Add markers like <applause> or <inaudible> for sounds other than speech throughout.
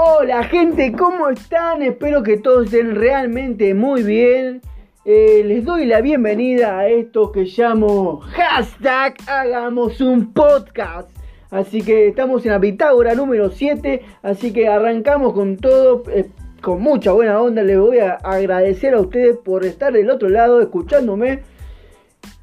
Hola gente, ¿cómo están? Espero que todos estén realmente muy bien. Eh, les doy la bienvenida a esto que llamo hashtag Hagamos un podcast. Así que estamos en la Pitágora número 7, así que arrancamos con todo, eh, con mucha buena onda. Les voy a agradecer a ustedes por estar del otro lado escuchándome.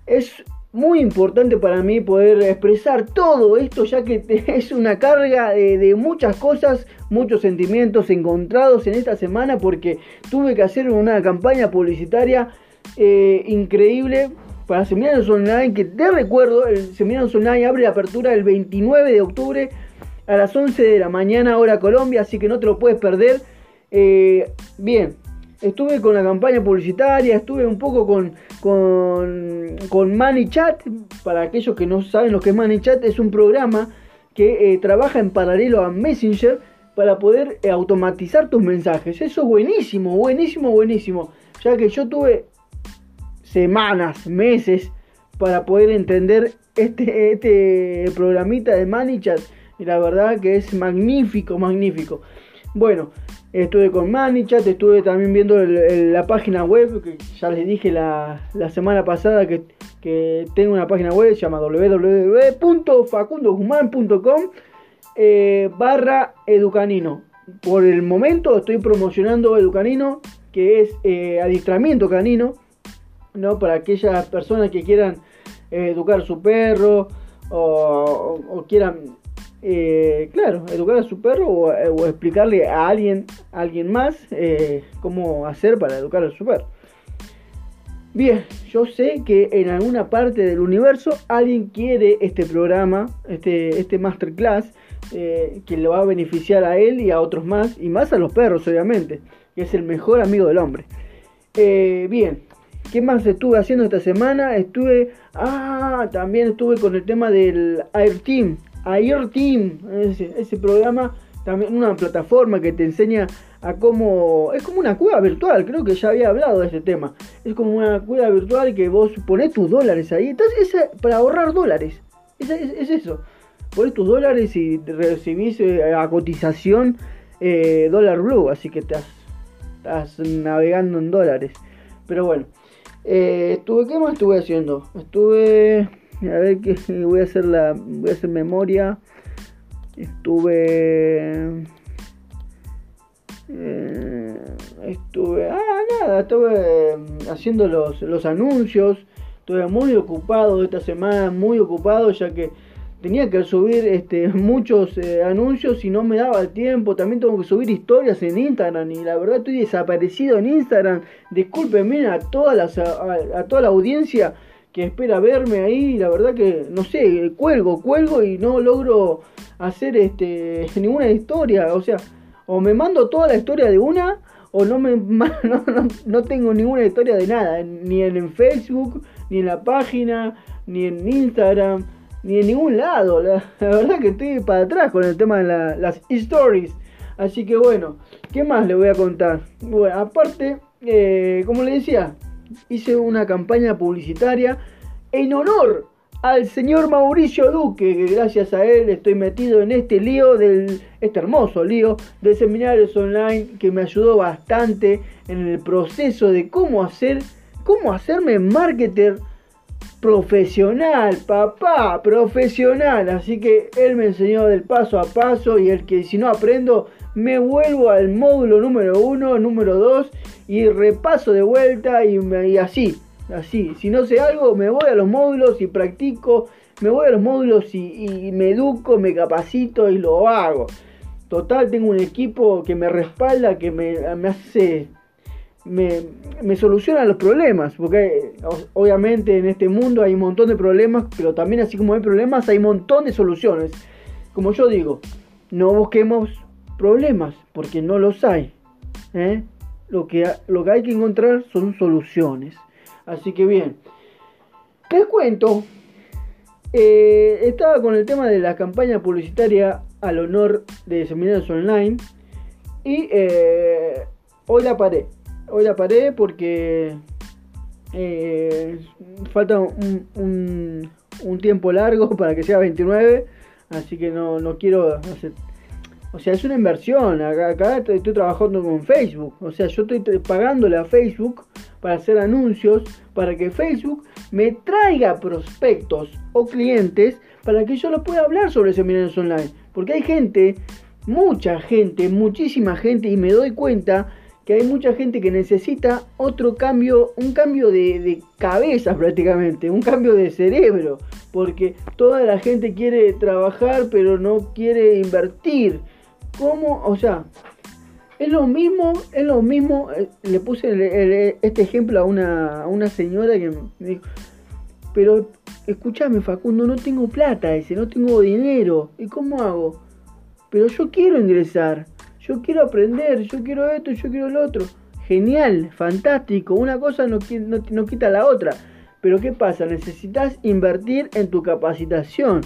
Es muy importante para mí poder expresar todo esto, ya que <laughs> es una carga de, muchas cosas, muchos sentimientos encontrados en esta semana, porque tuve que hacer una campaña publicitaria eh, increíble para Seminarios Online, que te recuerdo, el Seminarios Online abre la apertura el 29 de octubre a las 11 de la mañana, hora Colombia, así que no te lo puedes perder. Eh, bien, estuve con la campaña publicitaria, estuve un poco con, con, con. Para aquellos que no saben lo que es ManyChat, es un programa que eh, trabaja en paralelo a Messenger para poder eh, automatizar tus mensajes. Eso es buenísimo, buenísimo, buenísimo. Ya que yo tuve semanas, meses para poder entender este, este programita de ManyChat. Y la verdad que es magnífico, magnífico. Bueno, estuve con Manichat, estuve también viendo la página web, que ya les dije la, semana pasada que, tengo una página web, se llama www.facundoguzman.com eh, barra educanino. Por el momento estoy promocionando educanino, que es eh, adiestramiento canino, ¿no? para aquellas personas que quieran eh, educar su perro o quieran eh, claro, educar a su perro o, explicarle a alguien, alguien más eh, cómo hacer para educar a su perro. Bien, yo sé que en alguna parte del universo alguien quiere este programa, este, este masterclass, eh, que le va a beneficiar a él y a otros más, y más a los perros, obviamente, que es el mejor amigo del hombre. bien, ¿qué más estuve haciendo esta semana? Estuve, ah, también estuve con el tema del Air Team, Air Team, ese, programa, también una plataforma que te enseña a cómo. Es como una cueva virtual, creo que ya había hablado de ese tema. Es como una cueva virtual que vos pones tus dólares ahí. Entonces, es para ahorrar dólares. Es, eso. Pones tus dólares y recibís eh, a cotización eh, dólar blue. Así que estás, estás navegando en dólares. Pero bueno. Eh, estuve, ¿qué más estuve haciendo? Estuve a ver que voy a hacer la voy a hacer memoria estuve eh, estuve ah nada estuve mm, haciendo los, los anuncios estuve muy ocupado esta semana muy ocupado ya que tenía que subir este, <laughs> muchos eh, anuncios y no me daba el tiempo. También tengo que subir historias en Instagram y la verdad estoy desaparecido en Instagram. Discúlpenme a toda la, a toda la audiencia que espera verme ahí, la verdad que no sé, cuelgo, cuelgo y no logro hacer este <laughs> ninguna historia, o sea, o me mando toda la historia de una o no me <laughs> no, tengo ninguna historia de nada, ni en, Facebook, ni en la página, ni en Instagram, ni en ningún lado. La, <laughs> verdad que estoy para atrás con el tema de las stories. Así que bueno, ¿qué más le voy a contar? Bueno, aparte, eh, como le decía, hice una campaña publicitaria en honor al señor Mauricio Duque, que gracias a él estoy metido en este lío del este hermoso lío de seminarios online que me ayudó bastante en el proceso de cómo hacer cómo hacerme marketer profesional, papá, profesional. Así que él me enseñó del paso a paso y el que si no aprendo me vuelvo al módulo número uno, número dos y repaso de vuelta y, así Así, si no sé algo, me voy a los módulos y practico, me voy a los módulos y, me educo, me capacito y lo hago. Total, tengo un equipo que me respalda, que me, hace, me, me, soluciona los problemas, porque obviamente en este mundo hay un montón de problemas, pero también así como hay problemas, hay un montón de soluciones. Como yo digo, no busquemos problemas, porque no los hay. ¿eh? Lo, que, lo que hay que encontrar son soluciones. Así que bien. Les cuento. Eh, estaba con el tema de la campaña publicitaria al honor de Seminarios Online. Y eh, hoy la paré. Hoy la paré porque eh, falta un, un, tiempo largo <laughs> para que sea 29. Así que no, no quiero hacer O sea, es una inversión. Acá, estoy, trabajando con Facebook. O sea, yo estoy pagándole a Facebook para hacer anuncios, para que Facebook me traiga prospectos o clientes para que yo lo pueda hablar sobre seminarios online. Porque hay gente, mucha gente, muchísima gente, y me doy cuenta que hay mucha gente que necesita otro cambio, un cambio de, de, cabeza prácticamente, un cambio de cerebro, porque toda la gente quiere trabajar pero no quiere invertir. ¿Cómo? O sea, es lo mismo, es lo mismo, eh, le puse este ejemplo a una, una señora que me dijo, pero escúchame Facundo, no tengo plata ese, no tengo dinero, ¿y cómo hago? Pero yo quiero ingresar, yo quiero aprender, yo quiero esto, yo quiero lo otro. Genial, fantástico, una cosa no, no, no quita la otra. Pero ¿qué pasa? Necesitas invertir en tu capacitación.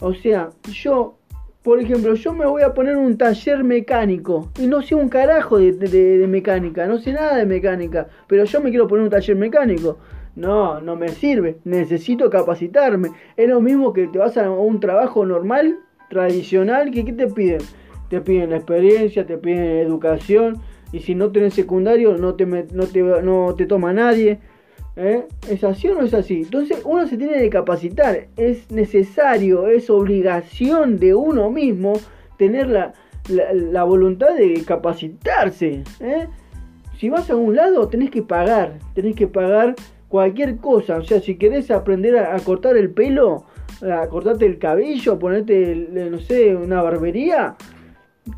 O sea, yo por ejemplo, yo me voy a poner un taller mecánico y no sé un carajo de, mecánica, no sé nada de mecánica, pero yo me quiero poner un taller mecánico. No, no me sirve, necesito capacitarme. Es lo mismo que te vas a un trabajo normal, tradicional, que ¿qué te piden? Te piden experiencia, te piden educación, y si no tenés secundario no te, no te, no te toma nadie. ¿Eh? ¿Es así o no es así? Entonces uno se tiene que capacitar. Es necesario, es obligación de uno mismo tener la, voluntad de capacitarse. ¿eh? Si vas a un lado tenés que pagar. Tenés que pagar cualquier cosa. O sea, si querés aprender a, cortar el pelo, a cortarte el cabello, ponerte, no sé, una barbería.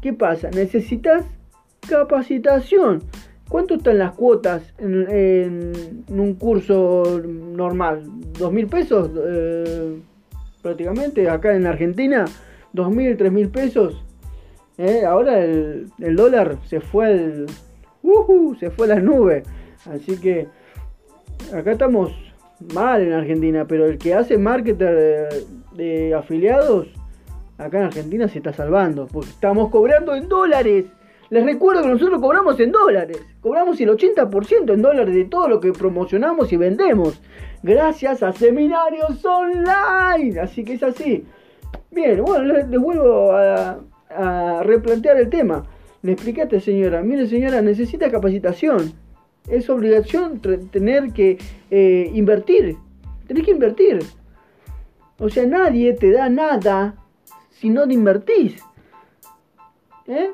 ¿Qué pasa? Necesitas capacitación. ¿Cuánto están las cuotas en, un curso normal? ¿Dos mil pesos? Eh, prácticamente, acá en Argentina, dos mil, tres mil pesos. Eh, ahora el, dólar se fue al. se fue a las nubes. Así que acá estamos mal en Argentina, pero el que hace marketer de afiliados, acá en Argentina se está salvando, porque estamos cobrando en dólares. Les recuerdo que nosotros cobramos en dólares. Cobramos el 80% en dólares de todo lo que promocionamos y vendemos. Gracias a seminarios online. Así que es así. Bien, bueno, les, vuelvo a, replantear el tema. Le expliqué a esta señora, mire señora, necesita capacitación. Es obligación tener que eh, invertir. Tenés que invertir. O sea, nadie te da nada si no te invertís. ¿Eh?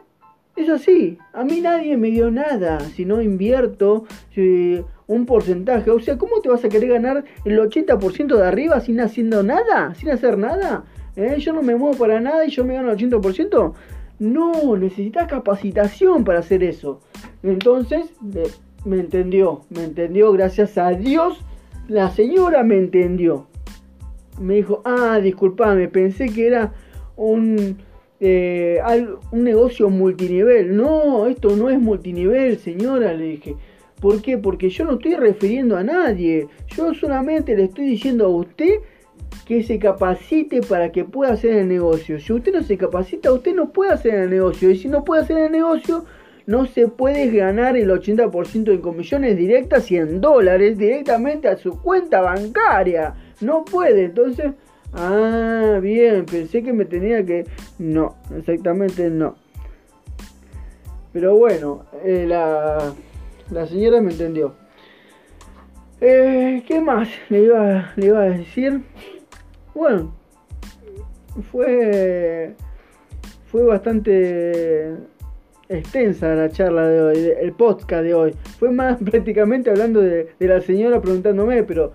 Es así, a mí nadie me dio nada si no invierto un porcentaje. O sea, ¿cómo te vas a querer ganar el 80% de arriba sin haciendo nada? ¿Sin hacer nada? ¿Eh? Yo no me muevo para nada y yo me gano el 80%. No, necesitas capacitación para hacer eso. Entonces, me entendió, me entendió, gracias a Dios, la señora me entendió. Me dijo, ah, disculpame, pensé que era un eh, un negocio multinivel. No, esto no es multinivel, señora, le dije. ¿Por qué? Porque yo no estoy refiriendo a nadie. Yo solamente le estoy diciendo a usted que se capacite para que pueda hacer el negocio. Si usted no se capacita, usted no puede hacer el negocio. Y si no puede hacer el negocio, no se puede ganar el 80% en comisiones directas y en dólares directamente a su cuenta bancaria. No puede. Entonces, Ah, bien, pensé que me tenía que... No, exactamente no. Pero bueno, eh, la, la señora me entendió. Eh, ¿Qué más le iba, le iba a decir? Bueno, fue, fue bastante extensa la charla de hoy, el podcast de hoy. Fue más <laughs> prácticamente hablando de, de la señora preguntándome, pero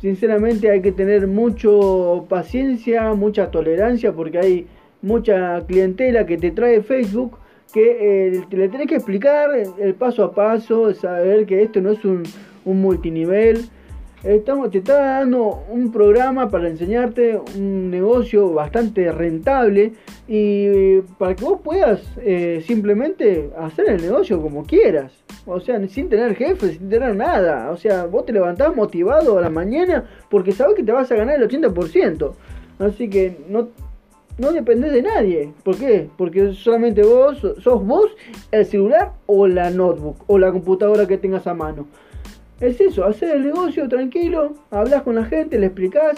sinceramente hay que tener mucho paciencia, mucha tolerancia, porque hay mucha clientela que te trae Facebook que eh, le tenés que explicar el paso a paso, saber que esto no es un, un multinivel. Estamos, te está dando un programa para enseñarte un negocio bastante rentable y para que vos puedas eh, simplemente hacer el negocio como quieras. O sea, sin tener jefe, sin tener nada. O sea, vos te levantás motivado a la mañana porque sabes que te vas a ganar el 80%. Así que no, no dependés de nadie. ¿Por qué? Porque solamente vos, sos vos, el celular o la notebook o la computadora que tengas a mano. Es eso, hacer el negocio tranquilo, hablas con la gente, le explicás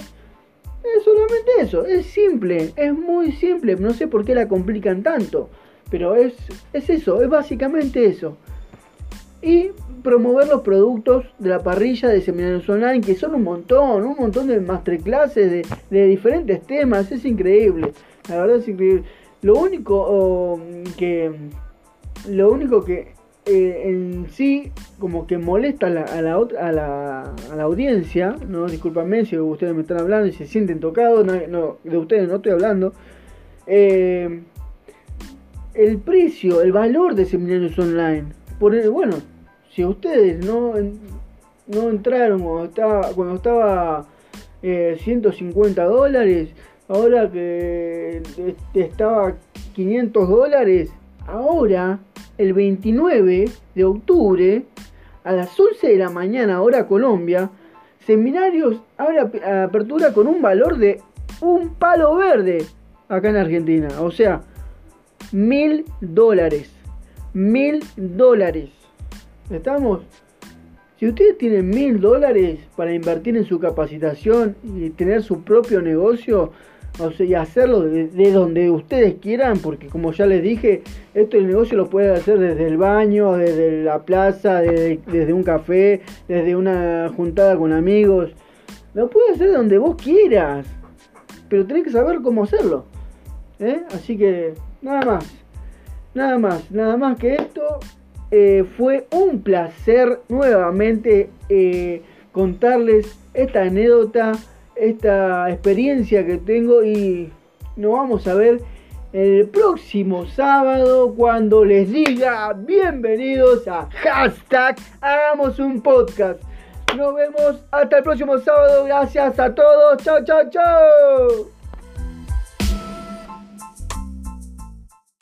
Es solamente eso, es simple, es muy simple, no sé por qué la complican tanto, pero es, es eso, es básicamente eso. Y promover los productos de la parrilla de seminarios online, que son un montón, un montón de masterclasses de, de diferentes temas, es increíble, la verdad es increíble. Lo único que lo único que eh, en sí como que molesta a la, a la, a la, a la audiencia, no discúlpame si ustedes me están hablando y se sienten tocados, no, de ustedes no estoy hablando, eh, el precio, el valor de seminarios online. Por el, bueno, si ustedes no, no entraron cuando estaba, cuando estaba 150 eh, dólares, ahora que estaba 500 dólares, ahora el 29 de octubre a las 11 de la mañana hora Colombia, seminarios abre apertura con un valor de un palo verde acá en Argentina. O sea, mil dólares. Mil dólares. ¿Estamos? Si ustedes tienen mil dólares para invertir en su capacitación y tener su propio negocio, o sea, y hacerlo de, donde ustedes quieran, porque como ya les dije, esto el negocio lo puede hacer desde el baño, desde la plaza, desde, un café, desde una juntada con amigos. Lo puede hacer donde vos quieras, pero tenés que saber cómo hacerlo. ¿eh? Así que nada más, nada más, nada más que esto. Eh, fue un placer nuevamente eh, contarles esta anécdota esta experiencia que tengo y nos vamos a ver el próximo sábado cuando les diga bienvenidos a hashtag hagamos un podcast. Nos vemos hasta el próximo sábado. Gracias a todos. Chao, chao, chao.